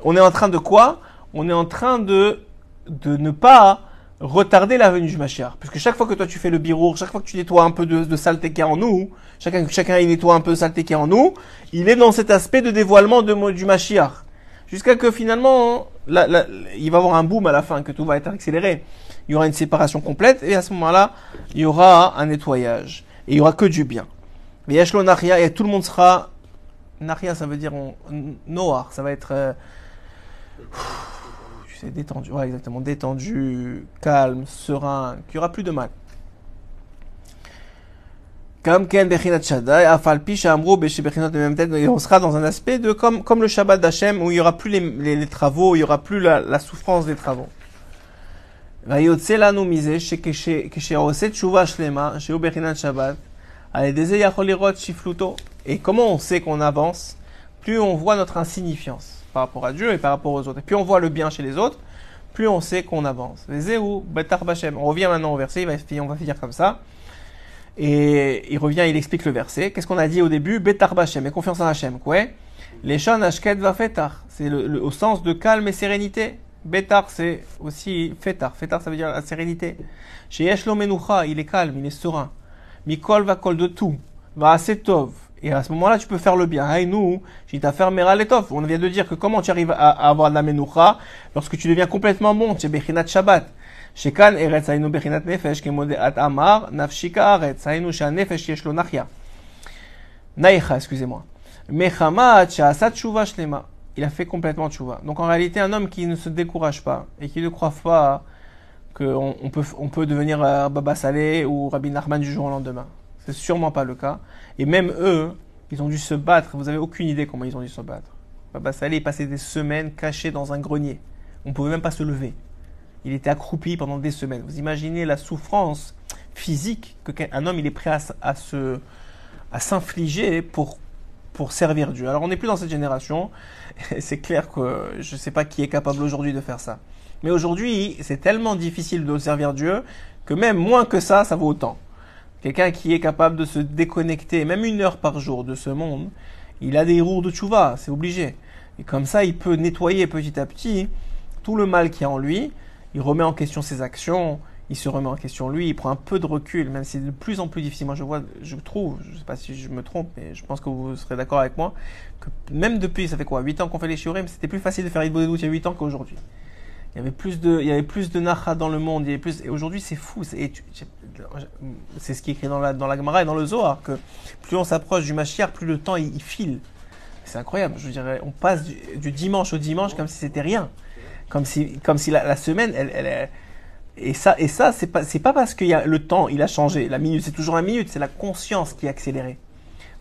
On est en train de quoi? On est en train de, de ne pas retarder la venue du Mashiach. Parce que chaque fois que toi tu fais le birour, chaque fois que tu nettoies un peu de, de saleté en nous, chacun, chacun il nettoie un peu de saleté en nous, il est dans cet aspect de dévoilement du Mashiach. Jusqu'à que finalement, il va avoir un boom à la fin, que tout va être accéléré. Il y aura une séparation complète, et à ce moment-là, il y aura un nettoyage. Et il y aura que du bien. Mais Naria, et tout le monde sera, Naria ça veut dire noir, ça va être, euh, c'est détendu, ouais, exactement, détendu, calme, serein, qu'il n'y aura plus de mal. Comme Ken Bechinat Shaddai, Afalpi Shamro Beshi Bechinat même tête, et on sera dans un aspect de comme, comme le Shabbat d'Hachem, où il n'y aura plus les, les, les, travaux, il n'y aura plus la, la souffrance des travaux. ויוצא לנו מזה שכשעושה תשובה שלמה, שהוא בחינת שבת, על ידי זה יכול לראות שפלותו. Et comment on sait qu'on avance Plus on voit notre insignifiance par rapport à Dieu et par rapport aux autres. Et puis on voit le bien chez les autres, plus on sait qu'on avance. On revient maintenant au verset, on va finir comme ça. Et il revient, il explique le verset. Qu'est-ce qu'on a dit au début? Betar Bachem, et confiance en Hachem. Quoi Les shon ashket va fetar. C'est au sens de calme et sérénité. Betar, c'est aussi fetar. Fetar, ça veut dire la sérénité. Chez Yeshlo Menucha, il est calme, il est serein. Mikol va kol de tout. Va assez tov. Et à ce moment-là, tu peux faire le bien. Hey, nous, On vient de dire que comment tu arrives à, avoir de la menoucha lorsque tu deviens complètement bon. Tu es bechinat shabbat. Hainu bechinat nefesh at amar nafshika aretz hainu nefesh yesh lo nachya. Naïcha, excusez-moi. Mechamat shlema. Il a fait complètement tchouva. Donc en réalité, un homme qui ne se décourage pas et qui ne croit pas qu'on on peut, on peut devenir euh, Baba Saleh ou Rabbi Nachman du jour au lendemain. C'est sûrement pas le cas. Et même eux, ils ont dû se battre. Vous avez aucune idée comment ils ont dû se battre. Baba Saleh passait des semaines caché dans un grenier. On ne pouvait même pas se lever. Il était accroupi pendant des semaines. Vous imaginez la souffrance physique qu'un homme il est prêt à, se, à s'infliger pour, pour servir Dieu. Alors on n'est plus dans cette génération. <laughs> C'est clair que je ne sais pas qui est capable aujourd'hui de faire ça. Mais aujourd'hui, c'est tellement difficile de servir Dieu que même moins que ça, ça vaut autant. Quelqu'un qui est capable de se déconnecter, même une heure par jour de ce monde, il a des roues de tchouva, c'est obligé. Et comme ça, il peut nettoyer petit à petit tout le mal qu'il y a en lui. Il remet en question ses actions, il se remet en question lui, il prend un peu de recul, même si c'est de plus en plus difficile. Moi, je vois, je trouve, je ne sais pas si je me trompe, mais je pense que vous serez d'accord avec moi, que même depuis, ça fait quoi, 8 ans qu'on fait les shiurim, c'était plus facile de faire Idbo il y a 8 ans qu'aujourd'hui. Il y avait plus de, il y avait plus de dans le monde, il y avait plus, et aujourd'hui c'est fou, c'est, c'est ce qui est écrit dans la, dans la Gemara et dans le Zohar, que plus on s'approche du Mashiach, plus le temps il, file. C'est incroyable, je dirais, on passe du, dimanche au dimanche comme si c'était rien. Comme si, comme si la, semaine, elle, elle, et ça, et ça, c'est pas, c'est pas parce que y a, le temps, il a changé. La minute, c'est toujours la minute, c'est la conscience qui est accélérée.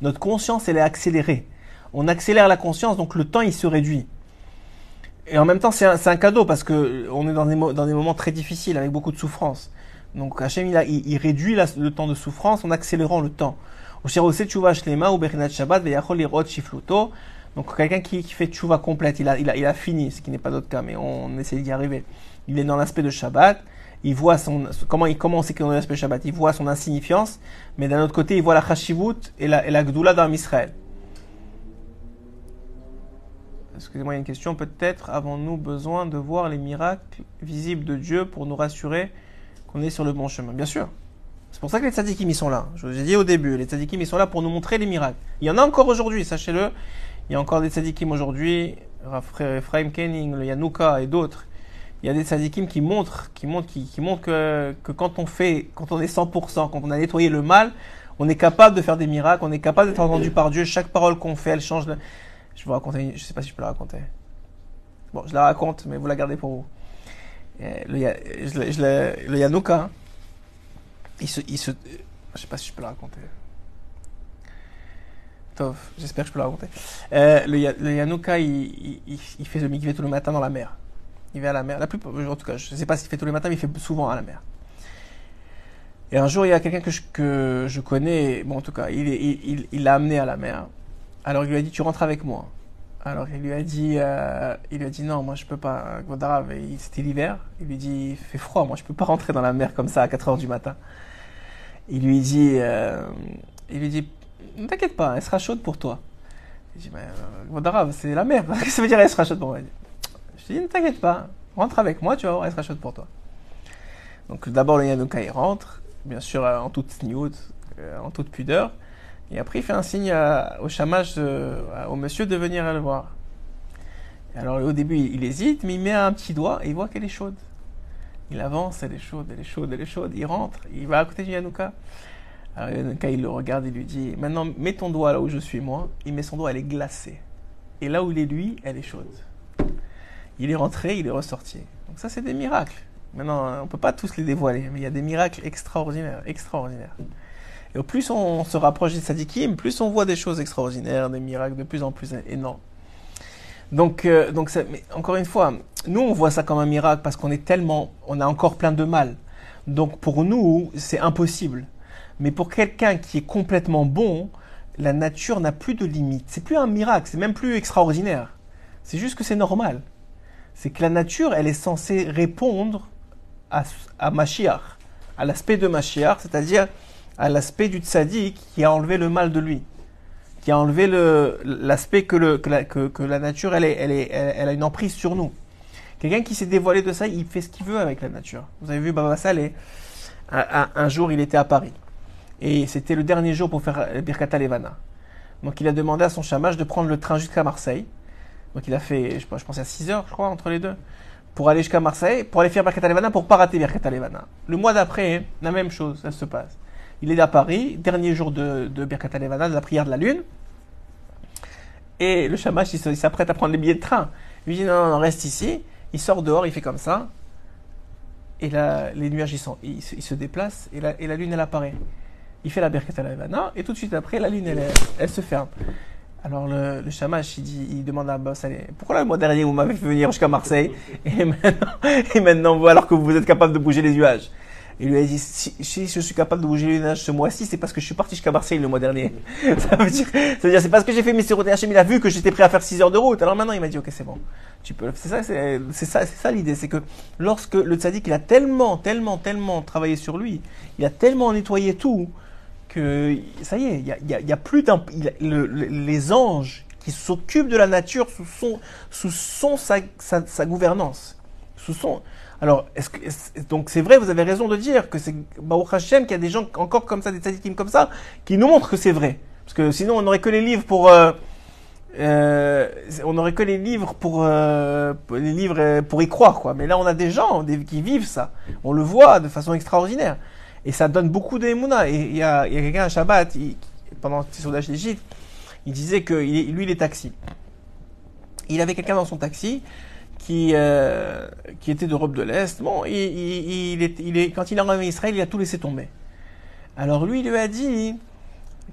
Notre conscience, elle est accélérée. On accélère la conscience, donc le temps, il se réduit. Et en même temps, c'est un, un, cadeau parce que on est dans des, dans des moments très difficiles avec beaucoup de souffrance. Donc Hachem, il, a, il, réduit le temps de souffrance en accélérant le temps. Donc quelqu'un qui, qui fait tchouva complète, il a, fini, ce qui n'est pas notre cas, mais on essaie d'y arriver. Il est dans l'aspect de Shabbat, il voit son, comment il commence dans l'aspect Shabbat, il voit son insignifiance, mais d'un autre côté, il voit la chashivut et la, et la gdoula dans Israël. Excusez-moi, il y a une question. Peut-être avons-nous besoin de voir les miracles visibles de Dieu pour nous rassurer qu'on est sur le bon chemin? Bien sûr. C'est pour ça que les tzadikim, ils sont là. Je vous ai dit au début, les tzadikim, ils sont là pour nous montrer les miracles. Il y en a encore aujourd'hui, sachez-le. Il y a encore des tzadikim aujourd'hui, Ephraim Kenning, le Yanouka et d'autres. Il y a des tzadikim qui montrent, qui montrent, qui, montrent que, que, quand on fait, quand on est 100%, quand on a nettoyé le mal, on est capable de faire des miracles, on est capable d'être entendu par Dieu. Chaque parole qu'on fait, elle change. Je vais vous raconter, je sais pas si je peux la raconter. Bon, je la raconte, mais vous la gardez pour vous. Le, je, le Yanouka, hein, il se, il se, je sais pas si je peux le raconter. J'espère que je peux le raconter. Euh, le, le Yanouka, il, il, il, fait le mikvé tout le matin dans la mer. Il va à la mer. La plupart, en tout cas, je sais pas s'il fait tous les matins, mais il fait souvent à la mer. Et un jour, il y a quelqu'un que je, que je connais, bon, en tout cas, il l'a il, il, amené à la mer. Alors il lui a dit, tu rentres avec moi. Alors il lui a dit, euh, il lui a dit non, moi je peux pas. c'était l'hiver. Il lui dit, il fait froid, moi je peux pas rentrer dans la mer comme ça à 4 heures du matin. Il lui dit, euh, il lui dit, ne t'inquiète pas, elle sera chaude pour toi. Dit, mais euh, c'est la mer. Qu'est-ce que <laughs> ça veut dire elle sera chaude pour moi Je dis, ne t'inquiète pas, rentre avec moi, tu vas voir, elle sera chaude pour toi. Donc d'abord le Yanouka il rentre, bien sûr euh, en toute sniout, euh, en toute pudeur, et après il fait un signe au chamage, au monsieur de venir le voir. Alors au début il, il hésite, mais il met un petit doigt et il voit qu'elle est chaude. Il avance, elle est chaude, elle est chaude, elle est chaude, il rentre, il va à côté du Yanouka. Alors il le regarde et lui dit, maintenant mets ton doigt là où je suis moi, il met son doigt, elle est glacée. Et là où il est lui, elle est chaude. Il est rentré, il est ressorti. Donc ça c'est des miracles. Maintenant, on ne peut pas tous les dévoiler, mais il y a des miracles extraordinaires, extraordinaires. Et au plus on se rapproche des sadikim, plus on voit des choses extraordinaires, des miracles de plus en plus énormes. Donc, euh, donc encore une fois, nous on voit ça comme un miracle parce qu'on est tellement, on a encore plein de mal. Donc pour nous, c'est impossible. Mais pour quelqu'un qui est complètement bon, la nature n'a plus de limite. C'est plus un miracle, c'est même plus extraordinaire. C'est juste que c'est normal. C'est que la nature, elle est censée répondre à, à Mashiach, à l'aspect de Mashiach, c'est-à-dire à l'aspect du tzaddik qui a enlevé le mal de lui, qui a enlevé le- l'aspect que, que la, que- la nature, elle, a une emprise sur nous. Quelqu'un qui s'est dévoilé de ça, il fait ce qu'il veut avec la nature. Vous avez vu Baba Saleh, un jour il était à Paris, et c'était le dernier jour pour faire euh, Birkata Levana. Donc il a demandé à son chamage de prendre le train jusqu'à Marseille. Donc il a fait, je, je pensais à 6 heures, je crois, entre les deux, pour aller jusqu'à Marseille, pour aller faire Birkata Levana, pour pas rater Birkata Levana. Le mois d'après, la même chose, ça se passe. Il est à Paris, dernier jour de, de Birkata Levana, de la prière de la lune. Et le chamash, il s'apprête à prendre les billets de train. Il lui dit non, non, non, reste ici. Il sort dehors, il fait comme ça. Et là, les nuages, ils, sont, se, ils déplacent et la, et la lune, elle apparaît. Il fait la Birkata Levana et tout de suite après, la lune, elle, se ferme. Alors le, le shamash, il, demande à Abbas, allez, pourquoi le mois dernier vous m'avez fait venir jusqu'à Marseille <laughs> et maintenant, et alors que vous êtes capable de bouger les nuages Il lui a dit, si, je suis capable de bouger les nuages ce mois-ci, c'est parce que je suis parti jusqu'à Marseille le mois <laughs> dernier. ça veut dire, c'est parce que j'ai fait mes sirotés Hachem, il a vu que j'étais prêt à faire 6 heures de route. Alors maintenant il m'a dit, ok c'est bon, tu peux. C'est ça, c'est ça, c'est ça l'idée, c'est que lorsque le tzaddik il a tellement, tellement, tellement travaillé sur lui, il a tellement nettoyé tout que ça y est, il y a, plus d'un, les anges qui s'occupent de la nature sous son, sous son sa, sa, gouvernance, sous son. Alors, est-ce donc c'est vrai, vous avez raison de dire que c'est Baruch Hashem qu'il y a des gens encore comme ça, des tzadikim comme ça, qui nous montrent que c'est vrai. Parce que sinon, on n'aurait que les livres pour, euh, euh, on n'aurait que les livres pour, euh, les livres pour y croire, quoi. Mais là, on a des gens qui vivent ça. On le voit de façon extraordinaire. Et ça donne beaucoup d'émouna. Et il y a, a quelqu'un à Shabbat, pendant ses sondages d'Égypte, il disait que lui, il est taxi. Il avait quelqu'un dans son taxi qui, euh, qui était d'Europe de l'Est. Bon, il, il, est, quand il est arrivé à Israël, il a tout laissé tomber. Alors lui, il lui a dit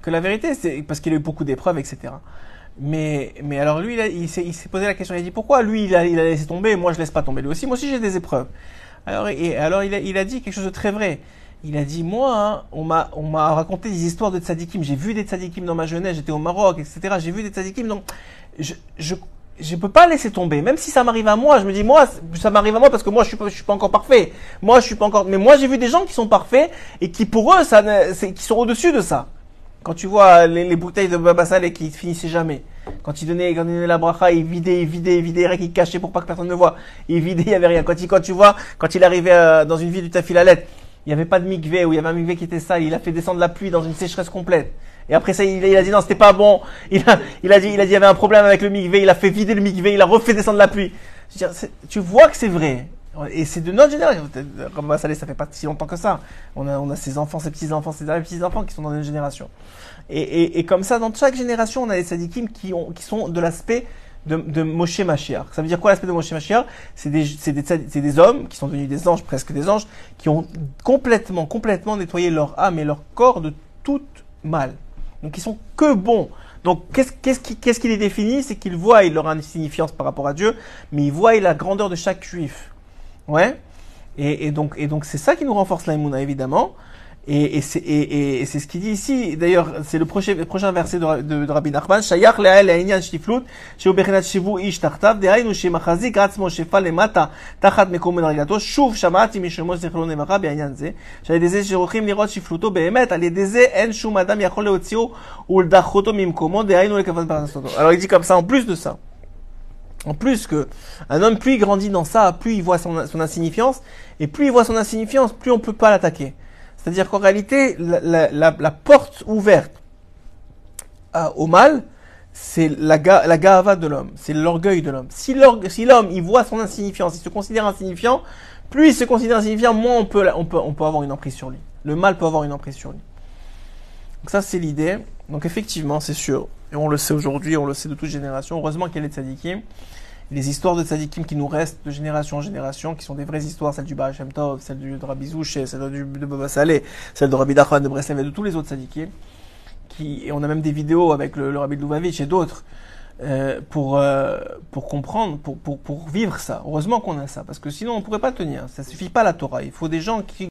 que la vérité, c'est parce qu'il a eu beaucoup d'épreuves, etc. Mais, mais alors lui, il, s'est posé la question, il a dit pourquoi lui, il a, il a laissé tomber, moi, je laisse pas tomber lui aussi. Moi aussi, j'ai des épreuves. Alors, et, alors il, a, il a dit quelque chose de très vrai. Il a dit, moi, hein, on m'a on m'a raconté des histoires de tzadikim. J'ai vu des tzadikim dans ma jeunesse, j'étais au Maroc, etc. J'ai vu des tzadikim, donc je, je, je peux pas laisser tomber. Même si ça m'arrive à moi, je me dis, moi, ça m'arrive à moi parce que moi, je suis pas, je suis pas encore parfait. Moi, je suis pas encore, mais moi, j'ai vu des gens qui sont parfaits et qui, pour eux, ça, c'est, qui sont au-dessus de ça. Quand tu vois les, les bouteilles de Baba Saleh qui finissaient jamais. Quand il donnait, quand il donnait la bracha, il vidait, il vidait, vidait, rien qu'il cachait pour pas que personne ne voit. Il vidait, il y avait rien. Quand il, quand tu vois, quand il arrivait euh, dans une ville du Tafilalet, il y avait pas de mikvé, ou il y avait un mikvé qui était sale, il a fait descendre la pluie dans une sécheresse complète. Et après ça, il, a dit non, c'était pas bon. Il a, il a dit, il a dit, il y avait un problème avec le mikvé, il a fait vider le mikvé, il a refait descendre la pluie. Je veux dire, tu vois que c'est vrai. Et c'est de notre génération. Comme Saleh, ça fait pas si longtemps que ça. On a, on a ses enfants, ses petits-enfants, ses petits-enfants qui sont dans notre génération. Et, et, et comme ça, dans chaque génération, on a des sadikim qui, ont, qui sont de l'aspect de, Moshe Mashiach. Ça veut dire quoi l'aspect de Moshe Mashiach? C'est des, des, des hommes qui sont devenus des anges, presque des anges, qui ont complètement, complètement nettoyé leur âme et leur corps de tout mal. Donc ils sont que bons. Donc qu'est-ce, qu'est-ce qui, qui les définit? C'est qu'ils voient leur insignifiance par rapport à Dieu, mais ils voient la grandeur de chaque juif. Ouais? Et, et donc, et donc c'est ça qui nous renforce l'aïmouna, évidemment. Et, et c'est et, et- et c'est ce qu'il dit ici. D'ailleurs, c'est le prochain, le prochain verset de, de, de Rabbi Nachman. Shayach le'el le'inyan shtiflut, shehu bechinat shivu ish tartav, dehainu shemachazik atzmo shefa lemata, tachat mekom מדרגתו, שוב שמעתי משמו זכרו לברכה בעניין זה, שעל ידי זה שרוצים לראות שפלותו באמת, על ידי זה אין שום אדם יכול להוציאו ולדחותו ממקומו, דהיינו לכבוד פרנסתו. Alors il dit comme ça, en plus de ça, En plus que un homme, plus il grandit dans ça, plus il voit son, son insignifiance, et plus il voit son insignifiance, plus on peut pas l'attaquer. C'est-à-dire qu'en réalité, la, porte ouverte à- au mal, c'est la, la gava de l'homme, c'est l'orgueil de l'homme. Si si l'homme, il voit son insignifiance, il se considère insignifiant, plus il se considère insignifiant, moins on peut, avoir une emprise sur lui. Le mal peut avoir une emprise sur lui. Donc ça, c'est l'idée. Donc effectivement, c'est sûr. Et on le sait aujourd'hui, on le sait de toute génération. Heureusement a les tzadikim. Les histoires de tzadikim qui nous restent de génération en génération, qui sont des vraies histoires, celle du Baal Tov, celle du, Rabbi Zouché, celle du, de Baba Saleh, celle de Rabbi Nachman de Breslev et de tous les autres tzadikim. Qui, et on a même des vidéos avec le, Rabbi de Lubavitch et d'autres euh, pour, euh, pour comprendre, pour, pour, pour vivre ça. Heureusement qu'on a ça, parce que sinon on ne pourrait pas tenir. Ça suffit pas la Torah. Il faut des gens qui